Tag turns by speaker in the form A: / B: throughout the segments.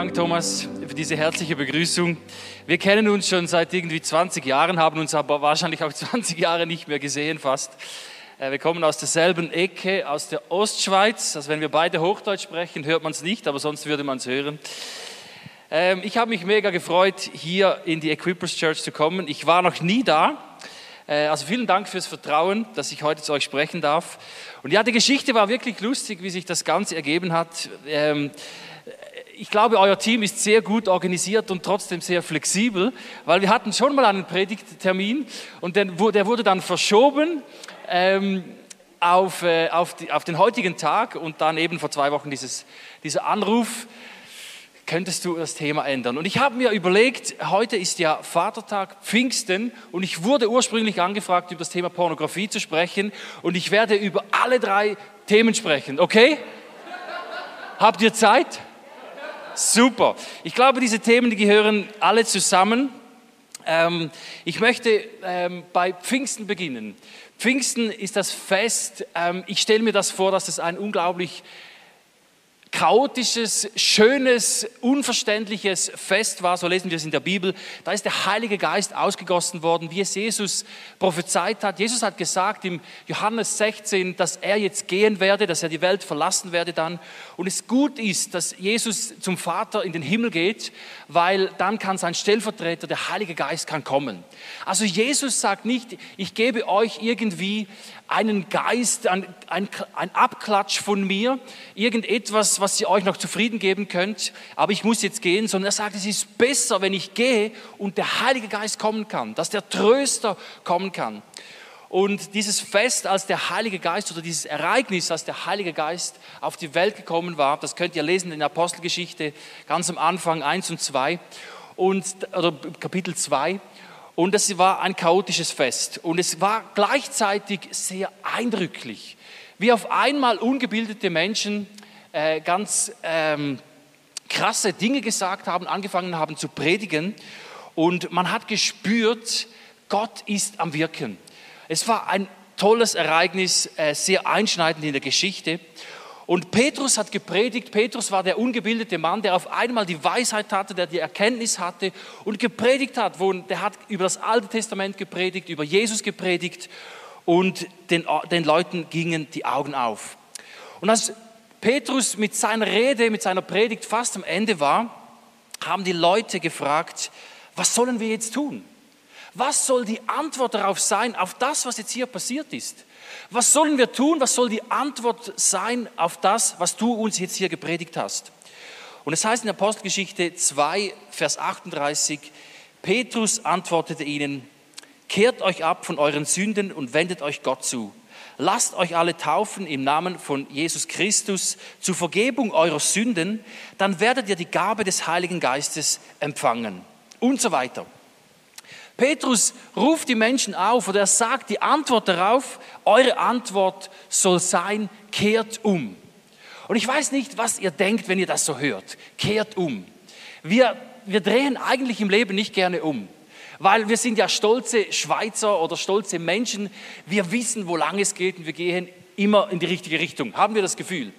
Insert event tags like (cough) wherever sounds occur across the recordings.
A: Dank, Thomas, für diese herzliche Begrüßung. Wir kennen uns schon seit irgendwie 20 Jahren, haben uns aber wahrscheinlich auch (laughs) 20 Jahre nicht mehr gesehen fast. Äh, wir kommen aus derselben Ecke, aus der Ostschweiz. Also wenn wir beide Hochdeutsch sprechen, hört man es nicht, aber sonst würde man es hören. Ähm, ich habe mich mega gefreut, hier in die Equippers Church zu kommen. Ich war noch nie da. Äh, also vielen Dank fürs Vertrauen, dass ich heute zu euch sprechen darf. Und ja, die Geschichte war wirklich lustig, wie sich das Ganze ergeben hat. Ich glaube, euer Team ist sehr gut organisiert und trotzdem sehr flexibel, weil wir hatten schon mal einen Predigttermin und der wurde dann verschoben ähm, auf, äh, auf, die, auf, den heutigen Tag und dann eben vor zwei Wochen dieses, dieser Anruf, könntest du das Thema ändern. Und ich habe mir überlegt, heute ist ja Vatertag, Pfingsten und ich wurde ursprünglich angefragt, über das Thema Pornografie zu sprechen und ich werde über alle drei Themen sprechen, okay? Habt ihr Zeit? Super. Ich glaube, diese Themen, die gehören alle zusammen. Ähm, ich möchte ähm, bei Pfingsten beginnen. Pfingsten ist das Fest. Ähm, ich stelle mir das vor, dass es ein unglaublich chaotisches, schönes, unverständliches Fest war, so lesen wir es in der Bibel. Da ist der Heilige Geist ausgegossen worden, wie es Jesus prophezeit hat. Jesus hat gesagt im Johannes 16, dass er jetzt gehen werde, dass er die Welt verlassen werde dann. Und es gut ist, dass Jesus zum Vater in den Himmel geht, weil dann kann sein Stellvertreter, der Heilige Geist, kann kommen. Also Jesus sagt nicht, ich gebe euch irgendwie einen Geist, ein, ein, ein Abklatsch von mir, irgendetwas, was ihr euch noch zufrieden geben könnt, aber ich muss jetzt gehen, sondern er sagt, es ist besser, wenn ich gehe und der Heilige Geist kommen kann, dass der Tröster kommen kann. Und dieses Fest, als der Heilige Geist oder dieses Ereignis, als der Heilige Geist auf die Welt gekommen war, das könnt ihr lesen in der Apostelgeschichte ganz am Anfang 1 und 2 und, oder Kapitel 2. Und es war ein chaotisches Fest. Und es war gleichzeitig sehr eindrücklich, wie auf einmal ungebildete Menschen äh, ganz ähm, krasse Dinge gesagt haben, angefangen haben zu predigen. Und man hat gespürt, Gott ist am Wirken. Es war ein tolles Ereignis, äh, sehr einschneidend in der Geschichte. Und Petrus hat gepredigt. Petrus war der ungebildete Mann, der auf einmal die Weisheit hatte, der die Erkenntnis hatte und gepredigt hat. Der hat über das Alte Testament gepredigt, über Jesus gepredigt und den, den Leuten gingen die Augen auf. Und als Petrus mit seiner Rede, mit seiner Predigt fast am Ende war, haben die Leute gefragt, was sollen wir jetzt tun? Was soll die Antwort darauf sein, auf das, was jetzt hier passiert ist? Was sollen wir tun? Was soll die Antwort sein auf das, was du uns jetzt hier gepredigt hast? Und es heißt in Apostelgeschichte 2, Vers 38, Petrus antwortete ihnen, kehrt euch ab von euren Sünden und wendet euch Gott zu. Lasst euch alle taufen im Namen von Jesus Christus zur Vergebung eurer Sünden, dann werdet ihr die Gabe des Heiligen Geistes empfangen. Und so weiter. Petrus ruft die Menschen auf oder er sagt die Antwort darauf, eure Antwort soll sein, kehrt um. Und ich weiß nicht, was ihr denkt, wenn ihr das so hört. Kehrt um. Wir, wir drehen eigentlich im Leben nicht gerne um, weil wir sind ja stolze Schweizer oder stolze Menschen. Wir wissen, wo lang es geht und wir gehen immer in die richtige Richtung. Haben wir das Gefühl?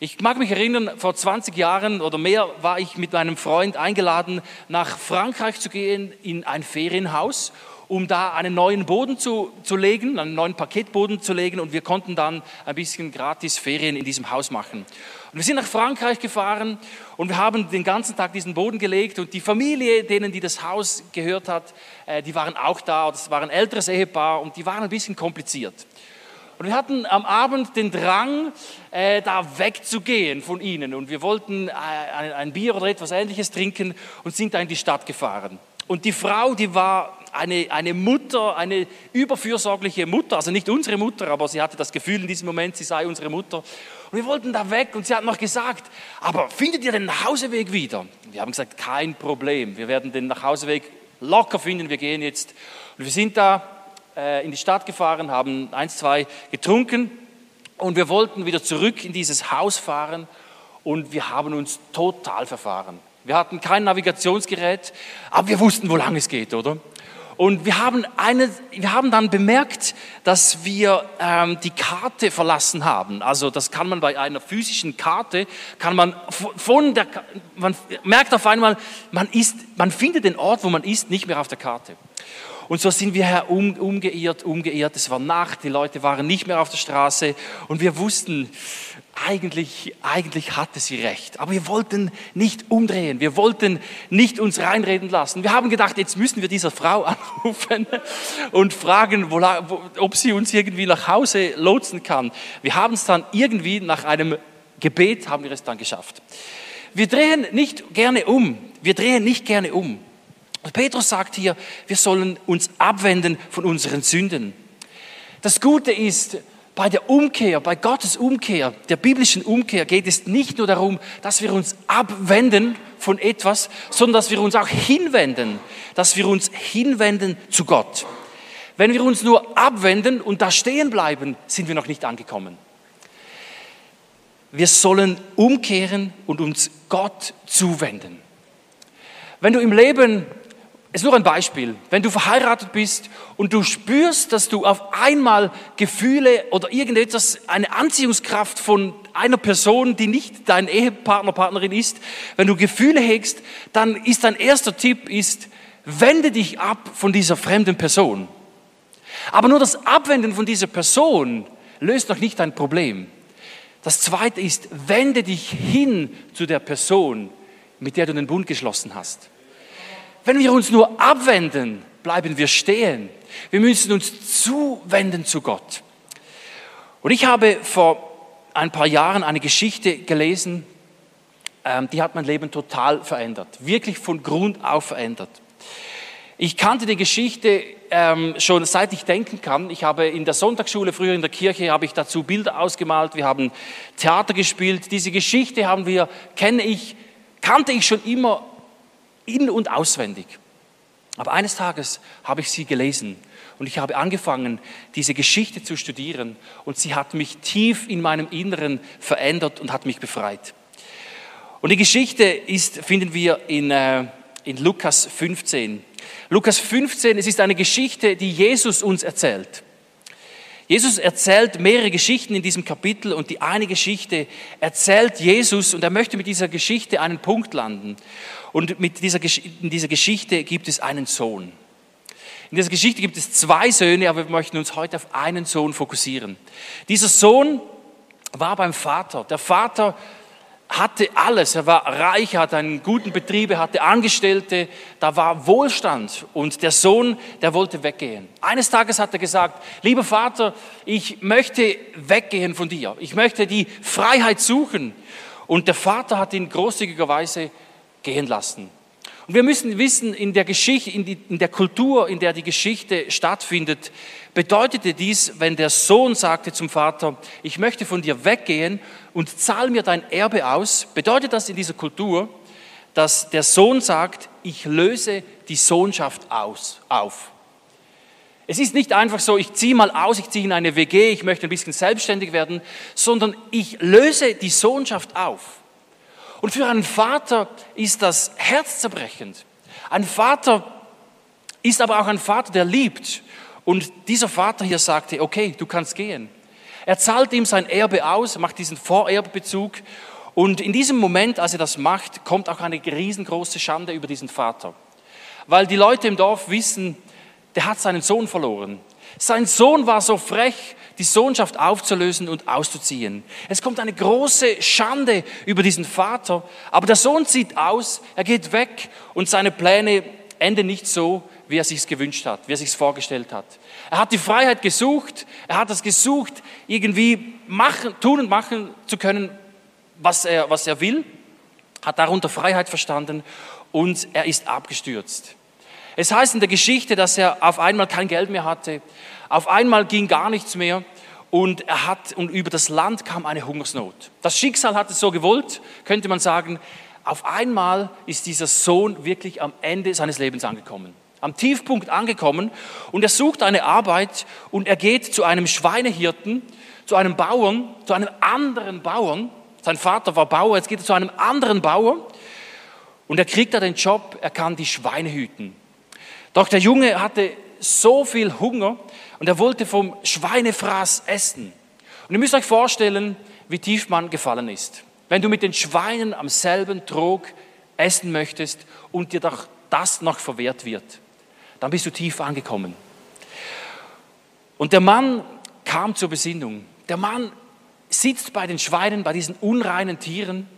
A: Ich mag mich erinnern, vor 20 Jahren oder mehr war ich mit meinem Freund eingeladen, nach Frankreich zu gehen in ein Ferienhaus, um da einen neuen Boden zu, zu legen, einen neuen Paketboden zu legen und wir konnten dann ein bisschen gratis Ferien in diesem Haus machen. Und wir sind nach Frankreich gefahren und wir haben den ganzen Tag diesen Boden gelegt und die Familie, denen die das Haus gehört hat, äh, die waren auch da, das war ein älteres Ehepaar und die waren ein bisschen kompliziert. Und wir hatten am Abend den Drang, äh, da wegzugehen von ihnen. Und wir wollten äh, ein, Bier oder etwas Ähnliches trinken und sind da in die Stadt gefahren. Und die Frau, die war eine, eine Mutter, eine überfürsorgliche Mutter, also nicht unsere Mutter, aber sie hatte das Gefühl in diesem Moment, sie sei unsere Mutter. Und wir wollten da weg und sie hat noch gesagt, aber findet ihr den Nachhauseweg wieder? Wir haben gesagt, kein Problem, wir werden den Nachhauseweg locker finden, wir gehen jetzt. Und wir sind da äh, in die Stadt gefahren, haben eins, zwei getrunken und wir wollten wieder zurück in dieses Haus fahren und wir haben uns total verfahren. Wir hatten kein Navigationsgerät, aber wir wussten, wo lang es geht, oder? Und wir haben, eine, wir haben dann bemerkt, dass wir ähm, die Karte verlassen haben. Also das kann man bei einer physischen Karte, kann man von der, man merkt auf einmal, man, ist, man findet den Ort, wo man ist, nicht mehr auf der Karte. Und so sind wir herum, umgeirrt, umgeirrt. Es war Nacht, die Leute waren nicht mehr auf der Straße und wir wussten, eigentlich, eigentlich hatte sie recht. Aber wir wollten nicht umdrehen. Wir wollten nicht uns reinreden lassen. Wir haben gedacht, jetzt müssen wir dieser Frau (laughs) anrufen und fragen, wo, ob sie uns irgendwie nach Hause lotsen kann. Wir haben es dann irgendwie nach einem Gebet haben wir es dann geschafft. Wir drehen nicht gerne um. Wir drehen nicht gerne um. Petrus sagt hier, wir sollen uns abwenden von unseren Sünden. Das Gute ist, bei der Umkehr, bei Gottes Umkehr, der biblischen Umkehr geht es nicht nur darum, dass wir uns abwenden von etwas, sondern dass wir uns auch hinwenden, dass wir uns hinwenden zu Gott. Wenn wir uns nur abwenden und da stehen bleiben, sind wir noch nicht angekommen. Wir sollen umkehren und uns Gott zuwenden. Wenn du im Leben ist nur ein Beispiel. Wenn du verheiratet bist und du spürst, dass du auf einmal Gefühle oder irgendetwas, eine Anziehungskraft von einer Person, die nicht dein Ehepartner, Partnerin ist, wenn du Gefühle hegst, dann ist dein erster Tipp ist, wende dich ab von dieser fremden Person. Aber nur das Abwenden von dieser Person löst noch nicht dein Problem. Das zweite ist, wende dich hin zu der Person, mit der du den Bund geschlossen hast. Wenn wir uns nur abwenden, bleiben wir stehen. Wir müssen uns zuwenden zu Gott. Und ich habe vor ein paar Jahren eine Geschichte gelesen, ähm, die hat mein Leben total verändert, wirklich von Grund auf verändert. Ich kannte die Geschichte ähm, schon seit ich denken kann. Ich habe in der Sonntagsschule, früher in der Kirche, habe ich dazu Bilder ausgemalt. Wir haben Theater gespielt. Diese Geschichte haben wir, kenne ich, kannte ich schon immer in und auswendig. Aber eines Tages habe ich sie gelesen und ich habe angefangen, diese Geschichte zu studieren und sie hat mich tief in meinem Inneren verändert und hat mich befreit. Und die Geschichte ist, finden wir in, äh, in Lukas 15. Lukas 15, es ist eine Geschichte, die Jesus uns erzählt. Jesus erzählt mehrere Geschichten in diesem Kapitel und die eine Geschichte erzählt Jesus und er möchte mit dieser Geschichte einen Punkt landen. Und mit dieser, in dieser Geschichte gibt es einen Sohn. In dieser Geschichte gibt es zwei Söhne, aber wir möchten uns heute auf einen Sohn fokussieren. Dieser Sohn war beim Vater. Der Vater hatte alles. Er war reich, er hatte einen guten Betrieb, er hatte Angestellte, da war Wohlstand. Und der Sohn, der wollte weggehen. Eines Tages hat er gesagt, lieber Vater, ich möchte weggehen von dir. Ich möchte die Freiheit suchen. Und der Vater hat ihn großzügigerweise gehen lassen. Und wir müssen wissen, in der Geschichte, in, die, in der Kultur, in der die Geschichte stattfindet, bedeutete dies, wenn der Sohn sagte zum Vater, ich möchte von dir weggehen und zahl mir dein Erbe aus, bedeutet das in dieser Kultur, dass der Sohn sagt, ich löse die Sohnschaft aus, auf. Es ist nicht einfach so, ich ziehe mal aus, ich ziehe in eine WG, ich möchte ein bisschen selbstständig werden, sondern ich löse die Sohnschaft auf. Und für einen Vater ist das herzzerbrechend. Ein Vater ist aber auch ein Vater, der liebt. Und dieser Vater hier sagte, okay, du kannst gehen. Er zahlt ihm sein Erbe aus, macht diesen Vorerbezug. Und in diesem Moment, als er das macht, kommt auch eine riesengroße Schande über diesen Vater. Weil die Leute im Dorf wissen, der hat seinen Sohn verloren. Sein Sohn war so frech, die Sohnschaft aufzulösen und auszuziehen. Es kommt eine große Schande über diesen Vater, aber der Sohn zieht aus, er geht weg und seine Pläne enden nicht so, wie er sich gewünscht hat, wie er sich vorgestellt hat. Er hat die Freiheit gesucht, er hat es gesucht, irgendwie machen, tun und machen zu können, was er, was er will, hat darunter Freiheit verstanden und er ist abgestürzt. Es heißt in der Geschichte, dass er auf einmal kein Geld mehr hatte, auf einmal ging gar nichts mehr und er hat und über das Land kam eine Hungersnot. Das Schicksal hat es so gewollt, könnte man sagen. Auf einmal ist dieser Sohn wirklich am Ende seines Lebens angekommen, am Tiefpunkt angekommen und er sucht eine Arbeit und er geht zu einem Schweinehirten, zu einem Bauern, zu einem anderen Bauern. Sein Vater war Bauer, jetzt geht er zu einem anderen Bauer und er kriegt da den Job, er kann die Schweine hüten. Doch der Junge hatte so viel Hunger und er wollte vom Schweinefraß essen. Und ihr müsst euch vorstellen, wie tief man gefallen ist. Wenn du mit den Schweinen am selben Trog essen möchtest und dir doch das noch verwehrt wird, dann bist du tief angekommen. Und der Mann kam zur Besinnung. Der Mann sitzt bei den Schweinen, bei diesen unreinen Tieren,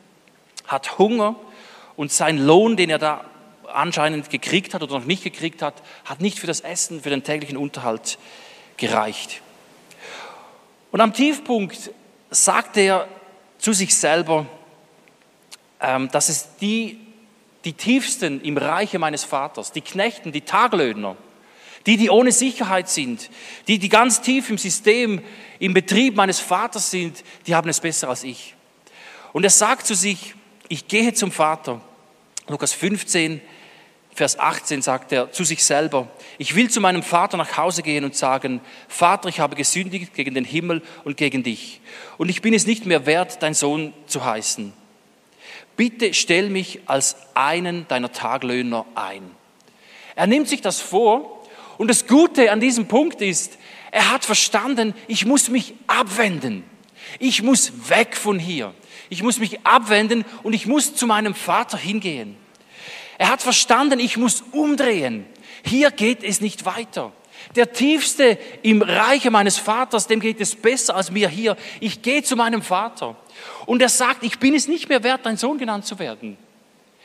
A: hat Hunger und sein Lohn, den er da anscheinend gekriegt hat oder noch nicht gekriegt hat, hat nicht für das Essen, für den täglichen Unterhalt gereicht. Und am Tiefpunkt sagt er zu sich selber, ähm, dass es die, die Tiefsten im Reiche meines Vaters, die Knechten, die Taglöhner, die, die ohne Sicherheit sind, die, die ganz tief im System, im Betrieb meines Vaters sind, die haben es besser als ich. Und er sagt zu sich, ich gehe zum Vater. Lukas 15, Vers 18 sagt er zu sich selber, ich will zu meinem Vater nach Hause gehen und sagen, Vater, ich habe gesündigt gegen den Himmel und gegen dich. Und ich bin es nicht mehr wert, dein Sohn zu heißen. Bitte stell mich als einen deiner Taglöhner ein. Er nimmt sich das vor und das Gute an diesem Punkt ist, er hat verstanden, ich muss mich abwenden. Ich muss weg von hier. Ich muss mich abwenden und ich muss zu meinem Vater hingehen. Er hat verstanden, ich muss umdrehen. Hier geht es nicht weiter. Der Tiefste im Reiche meines Vaters, dem geht es besser als mir hier. Ich gehe zu meinem Vater. Und er sagt, ich bin es nicht mehr wert, dein Sohn genannt zu werden.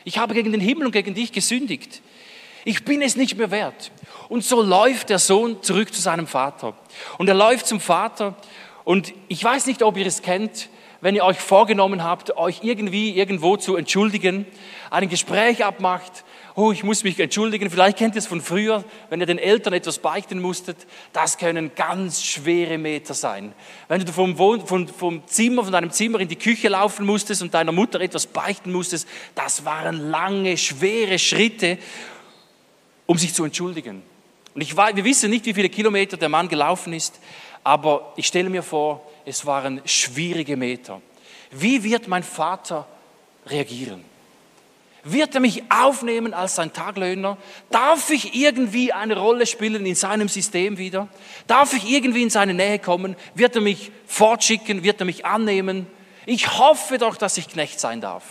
A: Ich habe gegen den Himmel und gegen dich gesündigt. Ich bin es nicht mehr wert. Und so läuft der Sohn zurück zu seinem Vater. Und er läuft zum Vater. Und ich weiß nicht, ob ihr es kennt, wenn ihr euch vorgenommen habt, euch irgendwie irgendwo zu entschuldigen, ein Gespräch abmacht, oh, ich muss mich entschuldigen, vielleicht kennt ihr es von früher, wenn ihr den Eltern etwas beichten musstet, das können ganz schwere Meter sein. Wenn du vom, Wohn vom, vom Zimmer, von deinem Zimmer in die Küche laufen musstest und deiner Mutter etwas beichten musstest, das waren lange, schwere Schritte um sich zu entschuldigen. Und ich weiß, wir wissen nicht, wie viele Kilometer der Mann gelaufen ist, aber ich stelle mir vor, es waren schwierige Meter. Wie wird mein Vater reagieren? Wird er mich aufnehmen als sein Taglöhner? Darf ich irgendwie eine Rolle spielen in seinem System wieder? Darf ich irgendwie in seine Nähe kommen? Wird er mich fortschicken? Wird er mich annehmen? Ich hoffe doch, dass ich Knecht sein darf.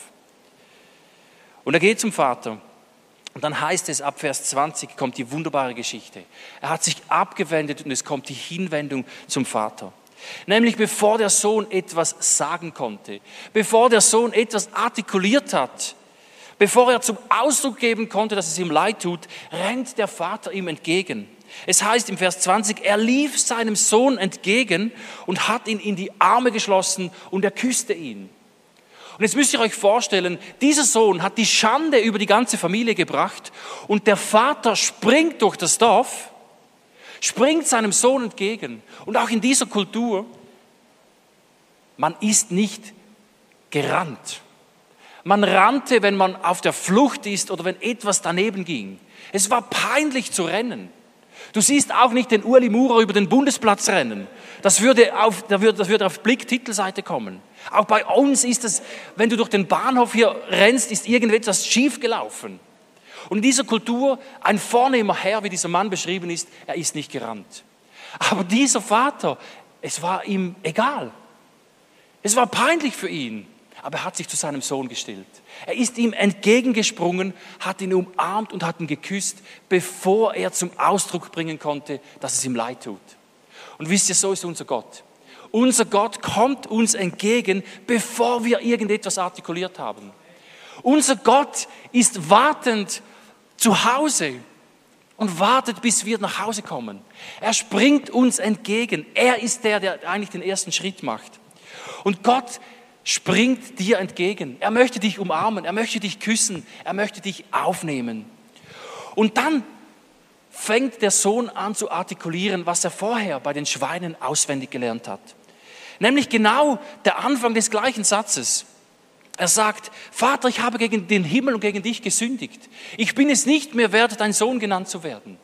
A: Und er geht zum Vater und dann heißt es, ab Vers 20 kommt die wunderbare Geschichte. Er hat sich abgewendet und es kommt die Hinwendung zum Vater. Nämlich bevor der Sohn etwas sagen konnte, bevor der Sohn etwas artikuliert hat, bevor er zum Ausdruck geben konnte, dass es ihm leid tut, rennt der Vater ihm entgegen. Es heißt im Vers 20, er lief seinem Sohn entgegen und hat ihn in die Arme geschlossen und er küsste ihn. Und jetzt müsst ihr euch vorstellen, dieser Sohn hat die Schande über die ganze Familie gebracht und der Vater springt durch das Dorf, springt seinem Sohn entgegen. Und auch in dieser Kultur, man ist nicht gerannt. Man rannte, wenn man auf der Flucht ist oder wenn etwas daneben ging. Es war peinlich zu rennen. Du siehst auch nicht den Uli Murer über den Bundesplatz rennen. Das würde auf, das würde auf Blick-Titelseite kommen. Auch bei uns ist es, wenn du durch den Bahnhof hier rennst, ist irgendetwas schief gelaufen. Und in dieser Kultur, ein vornehmer Herr, wie dieser Mann beschrieben ist, er ist nicht gerannt. Aber dieser Vater, es war ihm egal. Es war peinlich für ihn, aber er hat sich zu seinem Sohn gestellt. Er ist ihm entgegengesprungen, hat ihn umarmt und hat ihn geküsst, bevor er zum Ausdruck bringen konnte, dass es ihm leid tut. Und wisst ihr, so ist unser Gott. Unser Gott kommt uns entgegen, bevor wir irgendetwas artikuliert haben. Unser Gott ist wartend zu Hause und wartet, bis wir nach Hause kommen. Er springt uns entgegen. Er ist der, der eigentlich den ersten Schritt macht. Und Gott springt dir entgegen. Er möchte dich umarmen, er möchte dich küssen, er möchte dich aufnehmen. Und dann fängt der Sohn an zu artikulieren, was er vorher bei den Schweinen auswendig gelernt hat. Nämlich genau der Anfang des gleichen Satzes. Er sagt, Vater, ich habe gegen den Himmel und gegen dich gesündigt. Ich bin es nicht mehr wert, dein Sohn genannt zu werden.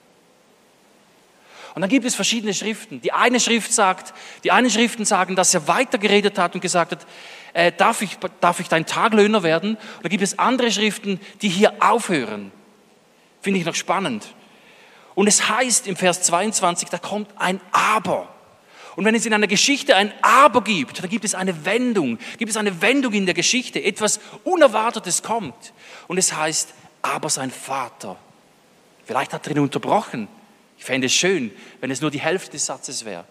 A: Und dann gibt es verschiedene Schriften. Die eine Schrift sagt, die einen Schriften sagen, dass er weitergeredet hat und gesagt hat, äh, darf, ich, darf ich dein Taglöhner werden? Und dann gibt es andere Schriften, die hier aufhören. Finde ich noch spannend. Und es heißt im Vers 22, da kommt ein Aber. Und wenn es in einer Geschichte ein Aber gibt, dann gibt es eine Wendung, gibt es eine Wendung in der Geschichte, etwas Unerwartetes kommt. Und es heißt, aber sein Vater. Vielleicht hat er ihn unterbrochen. Ich fände es schön, wenn es nur die Hälfte des Satzes wäre.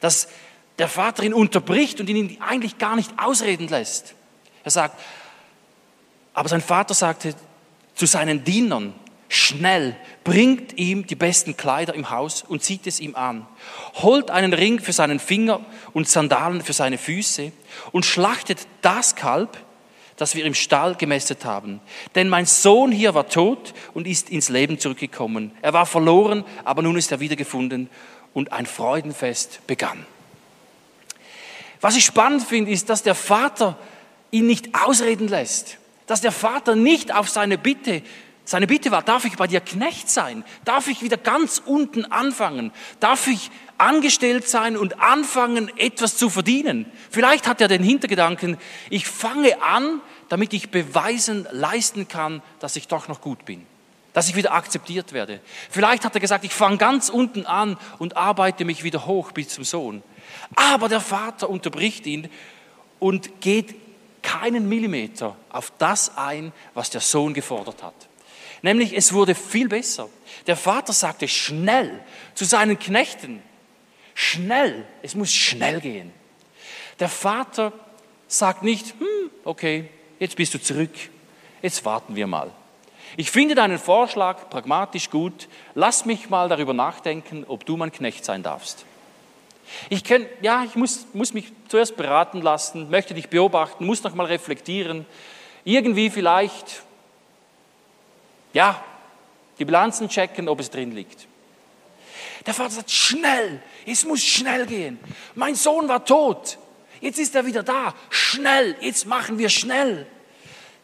A: Dass der Vater ihn unterbricht und ihn eigentlich gar nicht ausreden lässt. Er sagt, aber sein Vater sagte zu seinen Dienern, schnell, bringt ihm die besten Kleider im Haus und zieht es ihm an. Holt einen Ring für seinen Finger und Sandalen für seine Füße und schlachtet das Kalb, das wir im Stall gemästet haben. Denn mein Sohn hier war tot und ist ins Leben zurückgekommen. Er war verloren, aber nun ist er wiedergefunden und ein Freudenfest begann. Was ich spannend finde, ist, dass der Vater ihn nicht ausreden lässt. Dass der Vater nicht auf seine Bitte, seine Bitte war, darf ich bei dir Knecht sein? Darf ich wieder ganz unten anfangen? Darf ich angestellt sein und anfangen, etwas zu verdienen? Vielleicht hat er den Hintergedanken, ich fange an, damit ich beweisen, leisten kann, dass ich doch noch gut bin dass ich wieder akzeptiert werde. Vielleicht hat er gesagt, ich fange ganz unten an und arbeite mich wieder hoch bis zum Sohn. Aber der Vater unterbricht ihn und geht keinen Millimeter auf das ein, was der Sohn gefordert hat. Nämlich es wurde viel besser. Der Vater sagte schnell zu seinen Knechten, schnell, es muss schnell gehen. Der Vater sagt nicht, hm, okay, jetzt bist du zurück, jetzt warten wir mal. Ich finde deinen Vorschlag pragmatisch gut, lass mich mal darüber nachdenken, ob du mein Knecht sein darfst. Ich kenn, ja, ich muss, muss mich zuerst beraten lassen, möchte dich beobachten, muss noch mal reflektieren. Irgendwie vielleicht, ja, die Bilanzen checken, ob es drin liegt. Der Vater sagt, schnell, es muss schnell gehen. Mein Sohn war tot, jetzt ist er wieder da. Schnell, jetzt machen wir schnell.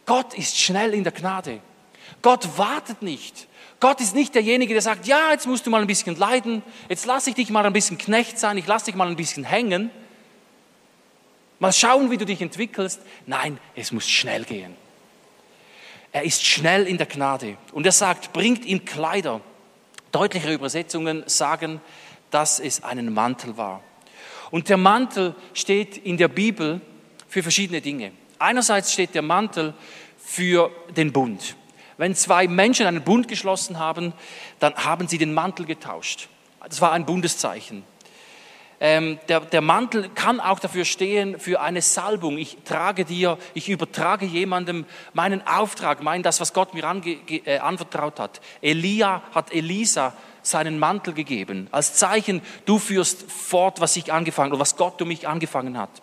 A: Gott ist schnell in der Gnade. Gott wartet nicht. Gott ist nicht derjenige, der sagt, ja, jetzt musst du mal ein bisschen leiden, jetzt lasse ich dich mal ein bisschen Knecht sein, ich lasse dich mal ein bisschen hängen. Mal schauen, wie du dich entwickelst. Nein, es muss schnell gehen. Er ist schnell in der Gnade. Und er sagt, bringt ihm Kleider. Deutlichere Übersetzungen sagen, dass es einen Mantel war. Und der Mantel steht in der Bibel für verschiedene Dinge. Einerseits steht der Mantel für den Bund. Wenn zwei Menschen einen Bund geschlossen haben, dann haben sie den Mantel getauscht. Das war ein Bundeszeichen. Ähm, der, der, Mantel kann auch dafür stehen, für eine Salbung. Ich trage dir, ich übertrage jemandem meinen Auftrag, mein, das, was Gott mir ange, äh, anvertraut hat. Elia hat Elisa seinen Mantel gegeben, als Zeichen, du führst fort, was ich angefangen oder was Gott um mich angefangen hat.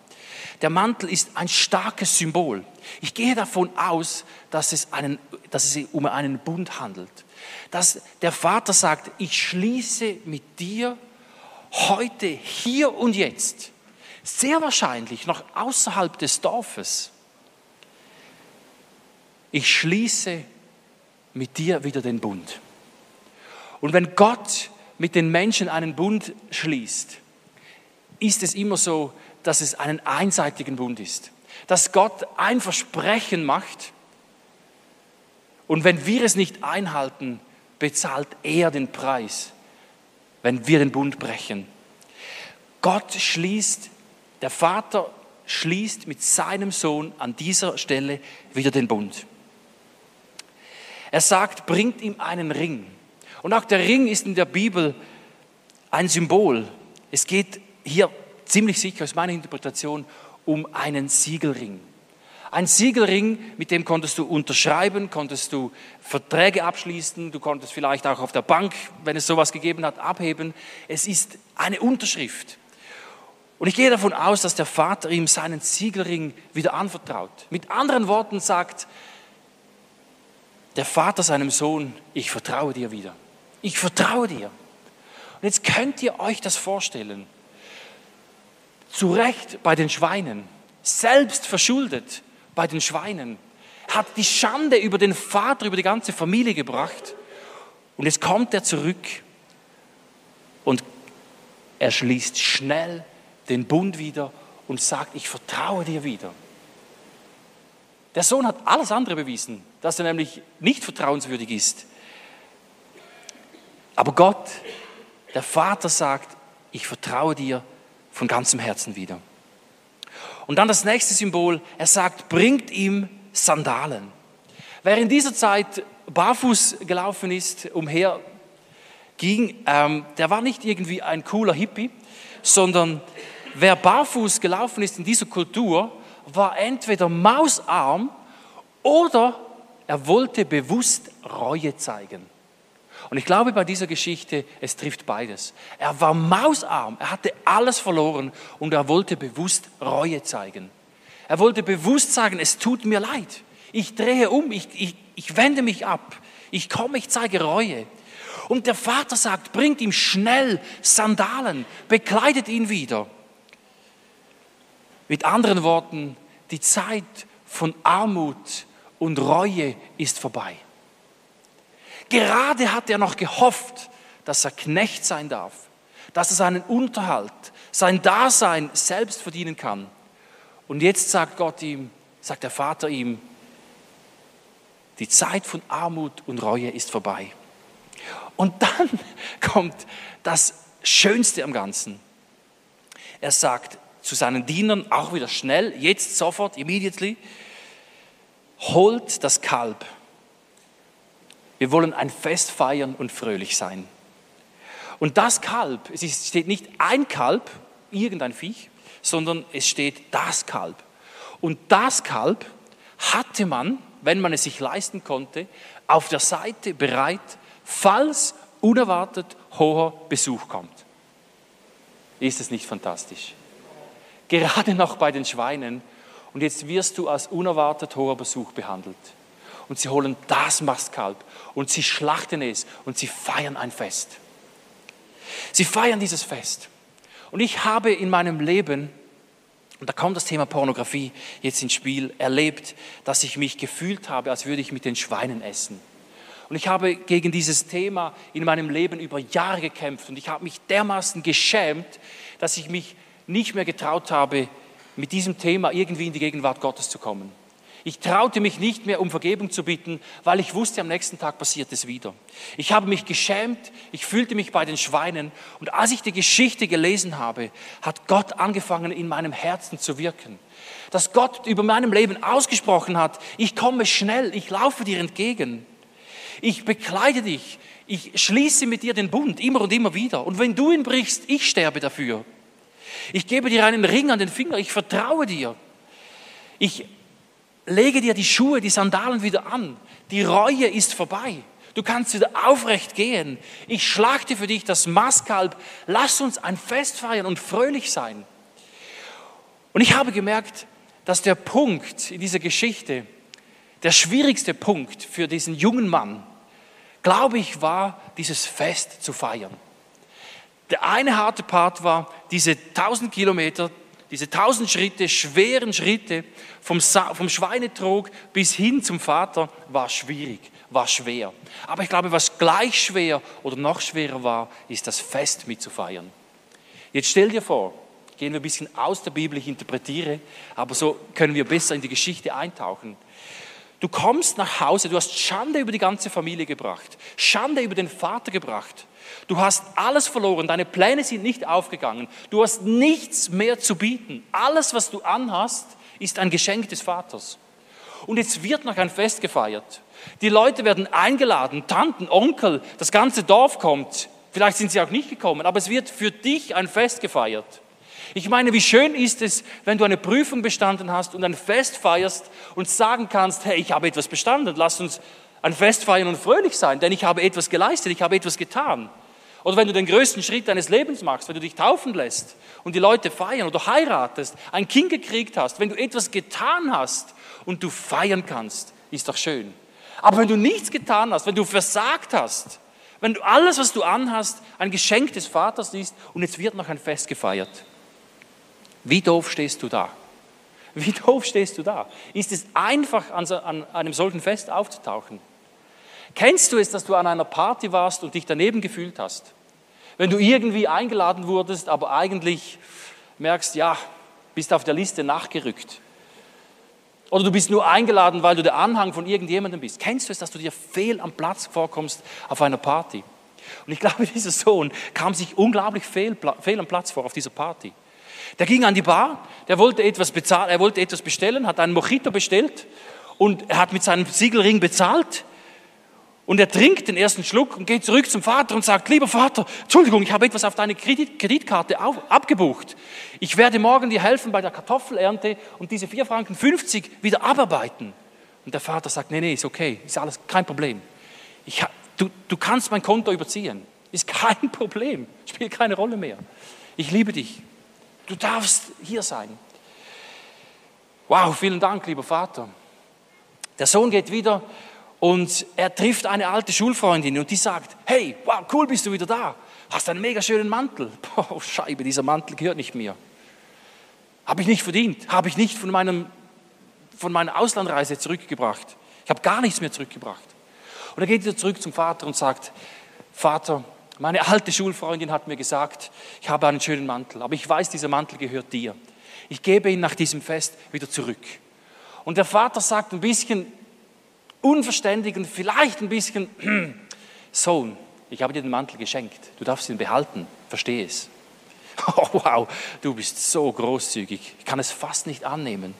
A: Der Mantel ist ein starkes Symbol. Ich gehe davon aus, dass es, einen, dass es um einen Bund handelt. Dass der Vater sagt, ich schließe mit dir heute, hier und jetzt, sehr wahrscheinlich noch außerhalb des Dorfes, ich schließe mit dir wieder den Bund. Und wenn Gott mit den Menschen einen Bund schließt, ist es immer so, dass es einen einseitigen Bund ist. Dass Gott ein Versprechen macht und wenn wir es nicht einhalten, bezahlt er den Preis, wenn wir den Bund brechen. Gott schließt, der Vater schließt mit seinem Sohn an dieser Stelle wieder den Bund. Er sagt, bringt ihm einen Ring. Und auch der Ring ist in der Bibel ein Symbol. Es geht hier ziemlich sicher aus meiner Interpretation um einen Siegelring. Ein Siegelring, mit dem konntest du unterschreiben, konntest du Verträge abschließen, du konntest vielleicht auch auf der Bank, wenn es sowas gegeben hat, abheben. Es ist eine Unterschrift. Und ich gehe davon aus, dass der Vater ihm seinen Siegelring wieder anvertraut. Mit anderen Worten sagt der Vater seinem Sohn, ich vertraue dir wieder. Ich vertraue dir. Und jetzt könnt ihr euch das vorstellen zu Recht bei den Schweinen, selbst verschuldet bei den Schweinen, hat die Schande über den Vater, über die ganze Familie gebracht. Und jetzt kommt er zurück und er schließt schnell den Bund wieder und sagt, ich vertraue dir wieder. Der Sohn hat alles andere bewiesen, dass er nämlich nicht vertrauenswürdig ist. Aber Gott, der Vater sagt, ich vertraue dir von ganzem Herzen wieder. Und dann das nächste Symbol, er sagt, bringt ihm Sandalen. Wer in dieser Zeit barfuß gelaufen ist, umher ging, ähm, der war nicht irgendwie ein cooler Hippie, sondern wer barfuß gelaufen ist in dieser Kultur, war entweder mausarm oder er wollte bewusst Reue zeigen. Und ich glaube bei dieser Geschichte, es trifft beides. Er war mausarm, er hatte alles verloren und er wollte bewusst Reue zeigen. Er wollte bewusst sagen, es tut mir leid. Ich drehe um, ich, ich, ich wende mich ab. Ich komme, ich zeige Reue. Und der Vater sagt, bringt ihm schnell Sandalen, bekleidet ihn wieder. Mit anderen Worten, die Zeit von Armut und Reue ist vorbei. Gerade hat er noch gehofft, dass er Knecht sein darf, dass er seinen Unterhalt, sein Dasein selbst verdienen kann. Und jetzt sagt Gott ihm, sagt der Vater ihm, die Zeit von Armut und Reue ist vorbei. Und dann (laughs) kommt das Schönste am Ganzen. Er sagt zu seinen Dienern, auch wieder schnell, jetzt sofort, immediately, holt das Kalb wir wollen ein Fest feiern und fröhlich sein. Und das Kalb, es steht nicht ein Kalb, irgendein Viech, sondern es steht das Kalb. Und das Kalb hatte man, wenn man es sich leisten konnte, auf der Seite bereit, falls unerwartet hoher Besuch kommt. Ist es nicht fantastisch? Gerade noch bei den Schweinen. Und jetzt wirst du als unerwartet hoher Besuch behandelt und sie holen das Mastkalb und sie schlachten es und sie feiern ein Fest. Sie feiern dieses Fest. Und ich habe in meinem Leben, und da kommt das Thema Pornografie jetzt ins Spiel, erlebt, dass ich mich gefühlt habe, als würde ich mit den Schweinen essen. Und ich habe gegen dieses Thema in meinem Leben über Jahre gekämpft und ich habe mich dermaßen geschämt, dass ich mich nicht mehr getraut habe, mit diesem Thema irgendwie in die Gegenwart Gottes zu kommen. Ich traute mich nicht mehr, um Vergebung zu bitten, weil ich wusste, am nächsten Tag passiert es wieder. Ich habe mich geschämt, ich fühlte mich bei den Schweinen und als ich die Geschichte gelesen habe, hat Gott angefangen, in meinem Herzen zu wirken. Dass Gott über meinem Leben ausgesprochen hat, ich komme schnell, ich laufe dir entgegen. Ich bekleide dich, ich schließe mit dir den Bund immer und immer wieder. Und wenn du ihn brichst, ich sterbe dafür. Ich gebe dir einen Ring an den Finger, ich vertraue dir. Ich lege dir die Schuhe, die Sandalen wieder an. Die Reue ist vorbei. Du kannst wieder aufrecht gehen. Ich schlachte für dich das Mastkalb. Lass uns ein Fest feiern und fröhlich sein. Und ich habe gemerkt, dass der Punkt in dieser Geschichte, der schwierigste Punkt für diesen jungen Mann, glaube ich, war, dieses Fest zu feiern. Der eine harte Part war, diese 1000 Kilometer diese tausend Schritte, schweren Schritte vom, vom Schweinetrog bis hin zum Vater war schwierig, war schwer. Aber ich glaube, was gleich schwer oder noch schwerer war, ist das Fest mitzufeiern. Jetzt stell dir vor, gehen wir ein bisschen aus der Bibel, ich interpretiere, aber so können wir besser in die Geschichte eintauchen. Du kommst nach Hause, du hast Schande über die ganze Familie gebracht, Schande über den Vater gebracht. Du hast alles verloren, deine Pläne sind nicht aufgegangen, du hast nichts mehr zu bieten. Alles, was du anhast, ist ein Geschenk des Vaters. Und jetzt wird noch ein Fest gefeiert. Die Leute werden eingeladen, Tanten, Onkel, das ganze Dorf kommt. Vielleicht sind sie auch nicht gekommen, aber es wird für dich ein Fest gefeiert. Ich meine, wie schön ist es, wenn du eine Prüfung bestanden hast und ein Fest feierst und sagen kannst, hey, ich habe etwas bestanden, lass uns ein Fest feiern und fröhlich sein, denn ich habe etwas geleistet, ich habe etwas getan. Oder wenn du den größten Schritt deines Lebens machst, wenn du dich taufen lässt und die Leute feiern oder heiratest, ein Kind gekriegt hast, wenn du etwas getan hast und du feiern kannst, ist doch schön. Aber wenn du nichts getan hast, wenn du versagt hast, wenn du alles, was du anhast, ein Geschenk des Vaters ist und jetzt wird noch ein Fest gefeiert, wie doof stehst du da? (laughs) Wie doof stehst du da? Ist es einfach, an einem solchen Fest aufzutauchen? Kennst du es, dass du an einer Party warst und dich daneben gefühlt hast? Wenn du irgendwie eingeladen wurdest, aber eigentlich merkst, ja, bist auf der Liste nachgerückt. Oder du bist nur eingeladen, weil du der Anhang von irgendjemandem bist. Kennst du es, dass du dir fehl am Platz vorkommst auf einer Party? Und ich glaube, (laughs) dieser Sohn kam sich unglaublich fehl, fehl am Platz vor auf dieser Party. Der ging an die Bar, der wollte etwas bezahlen, er wollte etwas bestellen, hat einen Mojito bestellt und er hat mit seinem Siegelring bezahlt und er trinkt den ersten Schluck und geht zurück zum Vater und sagt, lieber Vater, Entschuldigung, ich habe etwas auf deine Kredit Kreditkarte auf, abgebucht. Ich werde morgen dir helfen bei der Kartoffelernte und diese 4,50 Franken wieder abarbeiten. Und der Vater sagt, nee, nee, ist okay, ist alles kein Problem. Ich, du, du kannst mein Konto überziehen, ist (laughs) kein Problem, spielt keine Rolle mehr. Ich liebe dich. Du darfst hier sein. Wow, vielen Dank, lieber Vater. Der Sohn geht wieder und er trifft eine alte Schulfreundin und die sagt, hey, wow, cool bist du wieder da. Hast einen mega schönen Mantel. (laughs) Oh, Scheibe, dieser Mantel gehört nicht mir. Habe ich nicht verdient. Habe ich nicht von, meinem, von meiner Auslandreise zurückgebracht. Ich habe gar nichts mehr zurückgebracht. Und er geht wieder zurück zum Vater und sagt, Vater, meine alte Schulfreundin hat mir gesagt, ich habe einen schönen Mantel, aber ich weiß, dieser Mantel gehört dir. Ich gebe ihn nach diesem Fest wieder zurück. Und der Vater sagt ein bisschen unverständig und vielleicht ein bisschen, (clears throat) Sohn, ich habe dir den Mantel geschenkt, du darfst ihn behalten, verstehe es. (laughs) Oh, wow, du bist so großzügig, ich kann es fast nicht annehmen.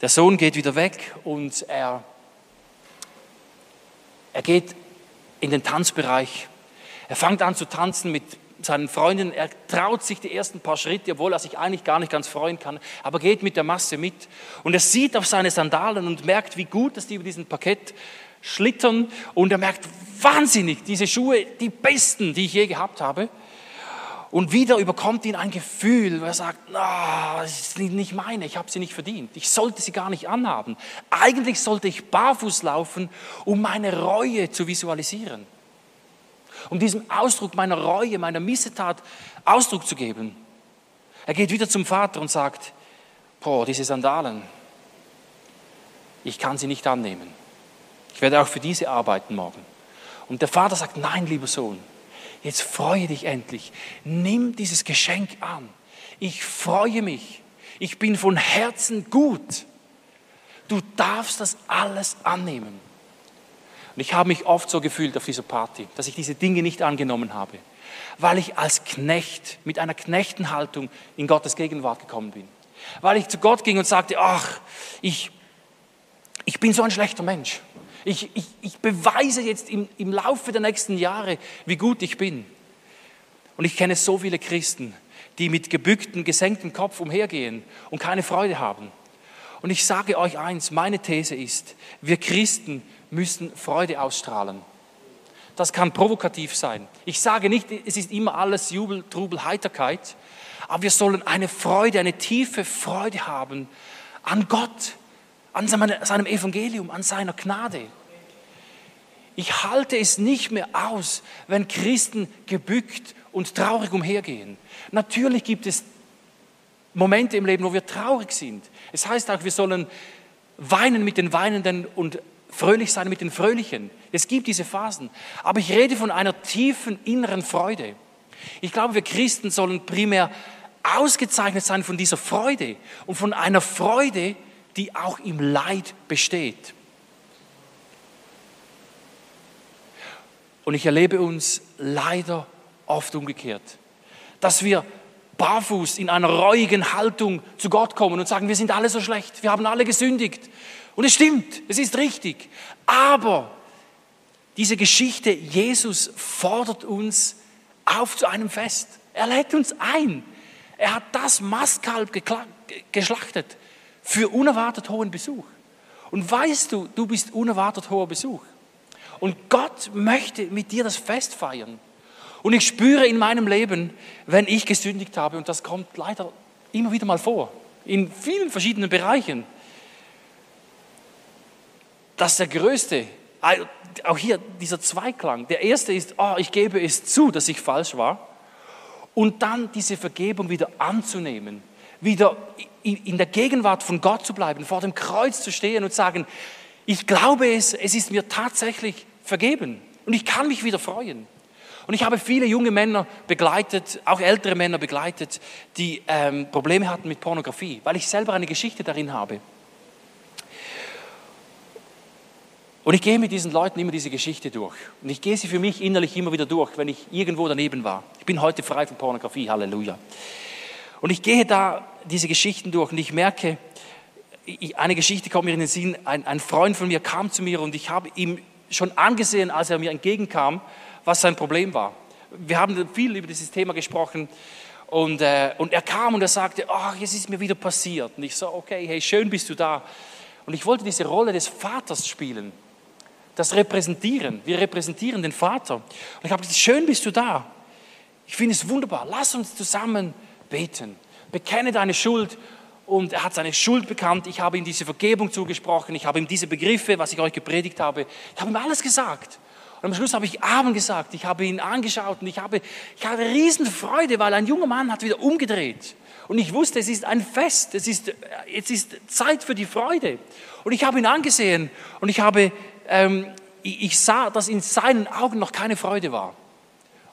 A: Der Sohn geht wieder weg und er, er geht in den Tanzbereich. Er fängt an zu tanzen mit seinen Freunden, er traut sich die ersten paar Schritte, obwohl er sich eigentlich gar nicht ganz freuen kann, aber geht mit der Masse mit. Und er sieht auf seine Sandalen und merkt, wie gut, dass die über diesen Parkett schlittern. Und er merkt, wahnsinnig, diese Schuhe, die besten, die ich je gehabt habe. Und wieder überkommt ihn ein Gefühl, wo er sagt, ah, das ist nicht meine, ich habe sie nicht verdient. Ich sollte sie gar nicht anhaben. Eigentlich sollte ich barfuß laufen, um meine Reue zu visualisieren um diesem Ausdruck meiner Reue, meiner Missetat Ausdruck zu geben. Er geht wieder zum Vater und sagt, boah, diese Sandalen, ich kann sie nicht annehmen. Ich werde auch für diese arbeiten morgen. Und der Vater sagt, nein, lieber Sohn, jetzt freue dich endlich. Nimm dieses Geschenk an. Ich freue mich. Ich bin von Herzen gut. Du darfst das alles annehmen. Und ich habe mich oft so gefühlt auf dieser Party, dass ich diese Dinge nicht angenommen habe, weil ich als Knecht mit einer Knechtenhaltung in Gottes Gegenwart gekommen bin. Weil ich zu Gott ging und sagte, ach, ich, ich bin so ein schlechter Mensch. Ich, ich, ich beweise jetzt im, im Laufe der nächsten Jahre, wie gut ich bin. Und ich kenne so viele Christen, die mit gebücktem, gesenktem Kopf umhergehen und keine Freude haben. Und ich sage euch eins, meine These ist, wir Christen müssen Freude ausstrahlen. Das kann provokativ sein. Ich sage nicht, es ist immer alles Jubel, Trubel, Heiterkeit, aber wir sollen eine Freude, eine tiefe Freude haben an Gott, an seinem Evangelium, an seiner Gnade. Ich halte es nicht mehr aus, wenn Christen gebückt und traurig umhergehen. Natürlich gibt es Momente im Leben, wo wir traurig sind. Es heißt auch, wir sollen weinen mit den Weinenden und fröhlich sein mit den Fröhlichen. Es gibt diese Phasen. Aber ich rede von einer tiefen inneren Freude. Ich glaube, wir Christen sollen primär ausgezeichnet sein von dieser Freude und von einer Freude, die auch im Leid besteht. Und ich erlebe uns leider oft umgekehrt, dass wir barfuß in einer reuigen Haltung zu Gott kommen und sagen, wir sind alle so schlecht, wir haben alle gesündigt, und es stimmt, es ist richtig. Aber diese Geschichte, Jesus fordert uns auf zu einem Fest. Er lädt uns ein. Er hat das Mastkalb geschlachtet für unerwartet hohen Besuch. Und weißt du, du bist unerwartet hoher Besuch. Und Gott möchte mit dir das Fest feiern. Und ich spüre in meinem Leben, wenn ich gesündigt habe, und das kommt leider immer wieder mal vor, in vielen verschiedenen Bereichen, das ist der größte, auch hier dieser Zweiklang. Der erste ist, oh, ich gebe es zu, dass ich falsch war. Und dann diese Vergebung wieder anzunehmen, wieder in der Gegenwart von Gott zu bleiben, vor dem Kreuz zu stehen und sagen, ich glaube es, es ist mir tatsächlich vergeben und ich kann mich wieder freuen. Und ich habe viele junge Männer begleitet, auch ältere Männer begleitet, die ähm, Probleme hatten mit Pornografie, weil ich selber eine Geschichte darin habe. Und ich gehe mit diesen Leuten immer diese Geschichte durch. Und ich gehe sie für mich innerlich immer wieder durch, wenn ich irgendwo daneben war. Ich bin heute frei von Pornografie, Halleluja. Und ich gehe da diese Geschichten durch und ich merke, eine Geschichte kommt mir in den Sinn, ein, ein Freund von mir kam zu mir und ich habe ihm schon angesehen, als er mir entgegenkam, was sein Problem war. Wir haben viel über dieses Thema gesprochen und, äh, und er kam und er sagte, ach, jetzt ist mir wieder passiert. Und ich so, okay, hey, schön bist du da. Und ich wollte diese Rolle des Vaters spielen das repräsentieren. Wir repräsentieren den Vater. Und ich habe gesagt, schön bist du da. Ich finde es wunderbar. Lass uns zusammen beten. Bekenne deine Schuld. Und er hat seine Schuld bekannt. Ich habe ihm diese Vergebung zugesprochen. Ich habe ihm diese Begriffe, was ich euch gepredigt habe, ich habe ihm alles gesagt. Und am Schluss habe ich Abend gesagt. Ich habe ihn angeschaut und ich habe, ich habe Riesenfreude, weil ein junger Mann hat wieder umgedreht. Und ich wusste, es ist ein Fest. Es ist, es ist Zeit für die Freude. Und ich habe ihn angesehen und ich habe ich sah, dass in seinen Augen noch keine Freude war.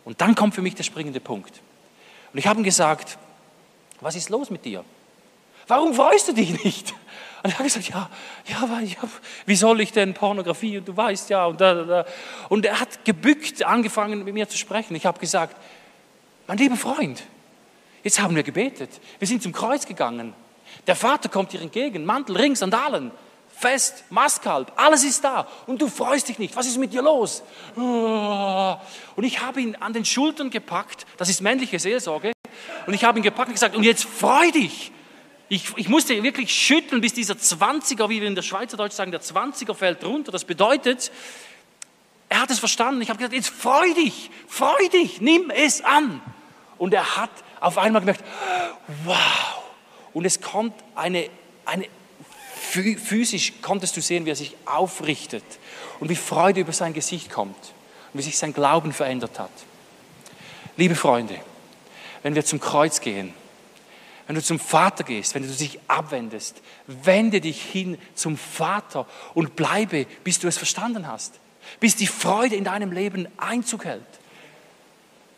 A: Und dann kommt für mich der springende Punkt. Und ich habe ihm gesagt, was ist los mit dir? Warum freust du dich nicht? Und er hat gesagt, ja, ja, weil ich hab, wie soll ich denn Pornografie? Und du weißt ja. Und, da, da. und er hat gebückt angefangen mit mir zu sprechen. Ich habe gesagt, mein lieber Freund, jetzt haben wir gebetet. Wir sind zum Kreuz gegangen. Der Vater kommt dir entgegen, Mantel, Ring, Sandalen. Fest, Mastkalb, alles ist da und du freust dich nicht. Was ist mit dir los? Und ich habe ihn an den Schultern gepackt, das ist männliche Seelsorge, und ich habe ihn gepackt und gesagt, und jetzt freu dich. Ich, ich musste wirklich schütteln, bis dieser 20er, wie wir in der Schweizerdeutsch sagen, der 20er fällt runter. Das bedeutet, er hat es verstanden. Ich habe gesagt, jetzt freu dich, freu dich, nimm es an. Und er hat auf einmal gemerkt, wow. Und es kommt eine, eine Physisch konntest du sehen, wie er sich aufrichtet und wie Freude über sein Gesicht kommt und wie sich sein Glauben verändert hat. Liebe Freunde, wenn wir zum Kreuz gehen, wenn du zum Vater gehst, wenn du dich abwendest, wende dich hin zum Vater und bleibe, bis du es verstanden hast, bis die Freude in deinem Leben Einzug hält.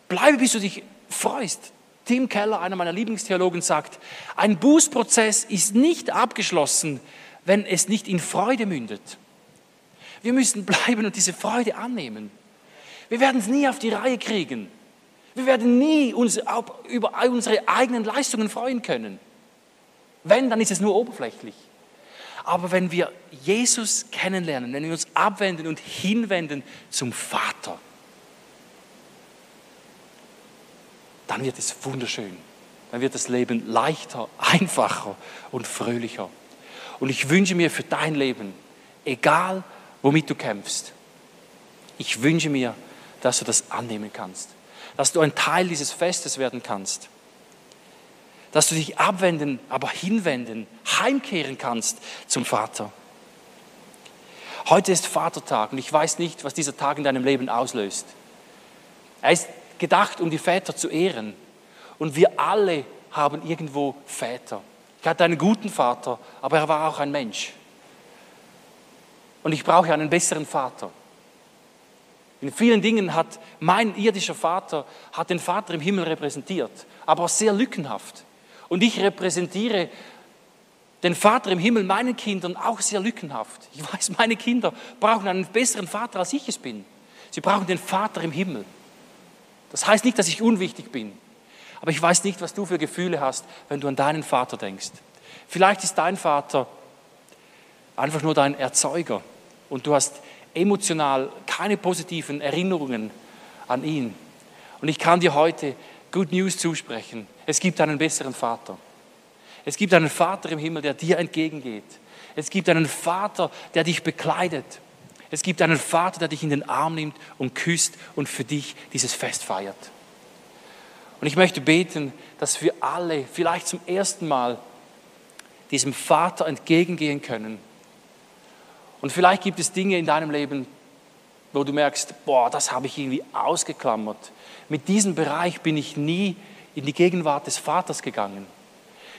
A: Bleibe, bis du dich freust. Tim Keller, einer meiner Lieblingstheologen, sagt, ein Bußprozess ist nicht abgeschlossen, wenn es nicht in Freude mündet. Wir müssen bleiben und diese Freude annehmen. Wir werden es nie auf die Reihe kriegen. Wir werden nie uns über unsere eigenen Leistungen freuen können. Wenn, dann ist es nur oberflächlich. Aber wenn wir Jesus kennenlernen, wenn wir uns abwenden und hinwenden zum Vater, dann wird es wunderschön. Dann wird das Leben leichter, (laughs) einfacher und fröhlicher. Und ich wünsche mir für dein Leben, egal womit du kämpfst, ich wünsche mir, dass du das annehmen kannst, dass du ein Teil dieses Festes werden kannst, dass du dich abwenden, aber hinwenden, heimkehren kannst zum Vater. Heute ist Vatertag und ich weiß nicht, was dieser Tag in deinem Leben auslöst. Er ist gedacht, um die Väter zu ehren. Und wir alle haben irgendwo Väter. Ich hatte einen guten Vater, aber er war auch ein Mensch. Und ich brauche einen besseren Vater. In vielen Dingen hat mein irdischer Vater hat den Vater im Himmel repräsentiert, aber sehr lückenhaft. Und ich repräsentiere den Vater im Himmel meinen Kindern auch sehr lückenhaft. Ich weiß, meine Kinder brauchen einen besseren Vater, als ich es bin. Sie brauchen den Vater im Himmel. Das heißt nicht, dass ich unwichtig bin, aber ich weiß nicht, was du für Gefühle hast, wenn du an deinen Vater denkst. Vielleicht ist dein Vater einfach nur dein Erzeuger und du hast emotional keine positiven Erinnerungen an ihn. Und ich kann dir heute Good News zusprechen. Es gibt einen besseren Vater. Es gibt einen Vater im Himmel, der dir entgegengeht. Es gibt einen Vater, der dich bekleidet. Es gibt einen Vater, der dich in den Arm nimmt und küsst und für dich dieses Fest feiert. Und ich möchte beten, dass wir alle vielleicht zum ersten Mal diesem Vater entgegengehen können. Und vielleicht gibt es Dinge in deinem Leben, wo du merkst, boah, das habe ich irgendwie ausgeklammert. Mit diesem Bereich bin ich nie in die Gegenwart des Vaters gegangen.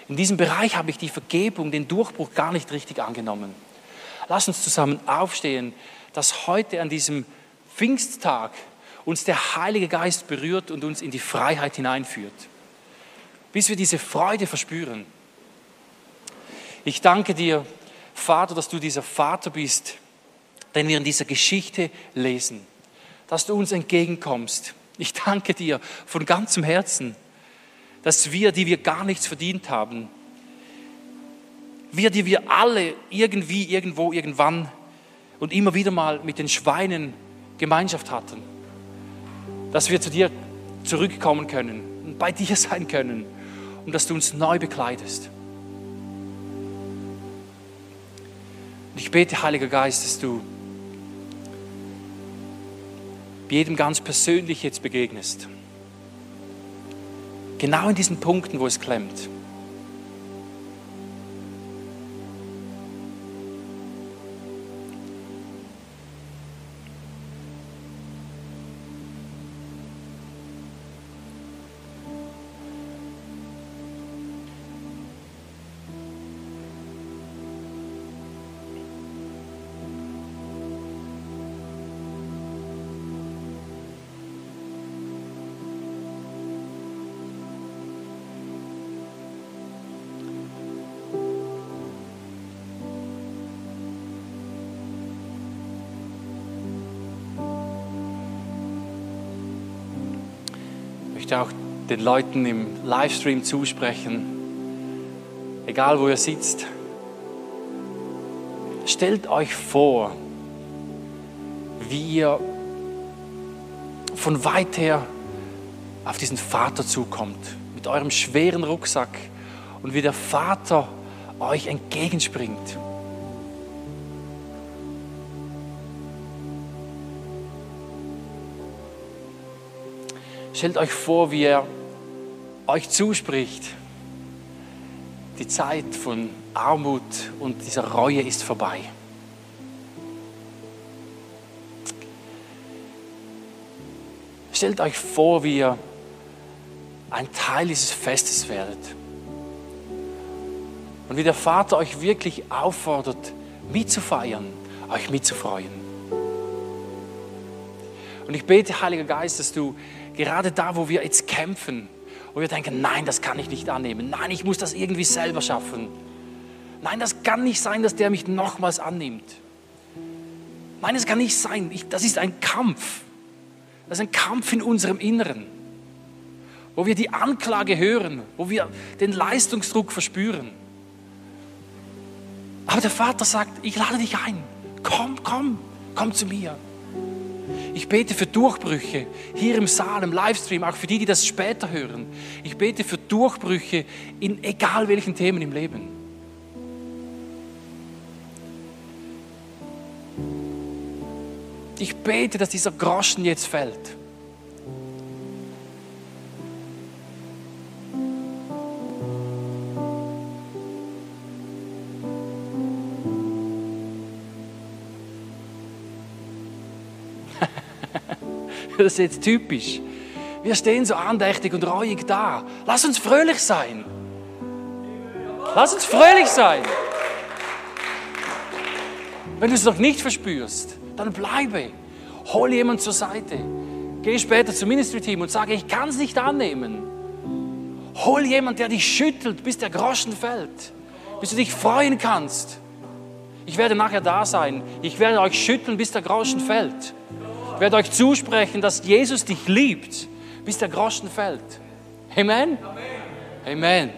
A: In diesem Bereich habe ich die Vergebung, den Durchbruch gar nicht richtig angenommen. Lass uns zusammen aufstehen, dass heute an diesem Pfingsttag uns der Heilige Geist berührt und uns in die Freiheit hineinführt, bis wir diese Freude verspüren. Ich danke dir, Vater, dass du dieser Vater bist, den wir in dieser Geschichte lesen, dass du uns entgegenkommst. Ich danke dir von ganzem Herzen, dass wir, die wir gar nichts verdient haben, wir, die wir alle irgendwie, irgendwo, irgendwann und immer wieder mal mit den Schweinen Gemeinschaft hatten, dass wir zu dir zurückkommen können und bei dir sein können und dass du uns neu bekleidest. Und ich bete, Heiliger Geist, dass du jedem ganz persönlich jetzt begegnest. Genau in diesen Punkten, wo es klemmt. Den Leuten im Livestream zusprechen, egal wo ihr sitzt. Stellt euch vor, wie ihr von weit her auf diesen Vater zukommt, mit eurem schweren Rucksack und wie der Vater euch entgegenspringt. Stellt euch vor, wie er euch zuspricht. Die Zeit von Armut und dieser Reue ist vorbei. Stellt euch vor, wie ihr ein Teil dieses Festes werdet. Und wie der Vater euch wirklich auffordert, mitzufeiern, euch mitzufreuen. Und ich bete, Heiliger Geist, dass du gerade da, wo wir jetzt kämpfen, wo wir denken, nein, das kann ich nicht annehmen, nein, ich muss das irgendwie selber schaffen. Nein, das kann nicht sein, dass der mich nochmals annimmt. Nein, es kann nicht sein. Ich, das ist ein Kampf. Das ist ein Kampf in unserem Inneren, wo wir die Anklage hören, wo wir den Leistungsdruck verspüren. Aber der Vater sagt, ich lade dich ein. Komm, komm, komm zu mir. Ich bete für Durchbrüche hier im Saal, im Livestream, auch für die, die das später hören. Ich bete für Durchbrüche in egal welchen Themen im Leben. Ich bete, dass dieser Groschen jetzt fällt. (laughs) Das ist jetzt typisch. Wir stehen so andächtig und reuig da. Lass uns fröhlich sein. Lass uns fröhlich sein. Wenn du es noch nicht verspürst, dann bleibe. Hol jemanden zur Seite. Geh später zum Ministry-Team und sage, ich kann es nicht annehmen. Hol jemanden, der dich schüttelt, bis der Groschen fällt. Bis du dich freuen kannst. Ich werde nachher da sein. Ich werde euch schütteln, bis der Groschen fällt. Ich werde euch zusprechen, dass Jesus dich liebt, bis der Groschen fällt. Amen? Amen. Amen.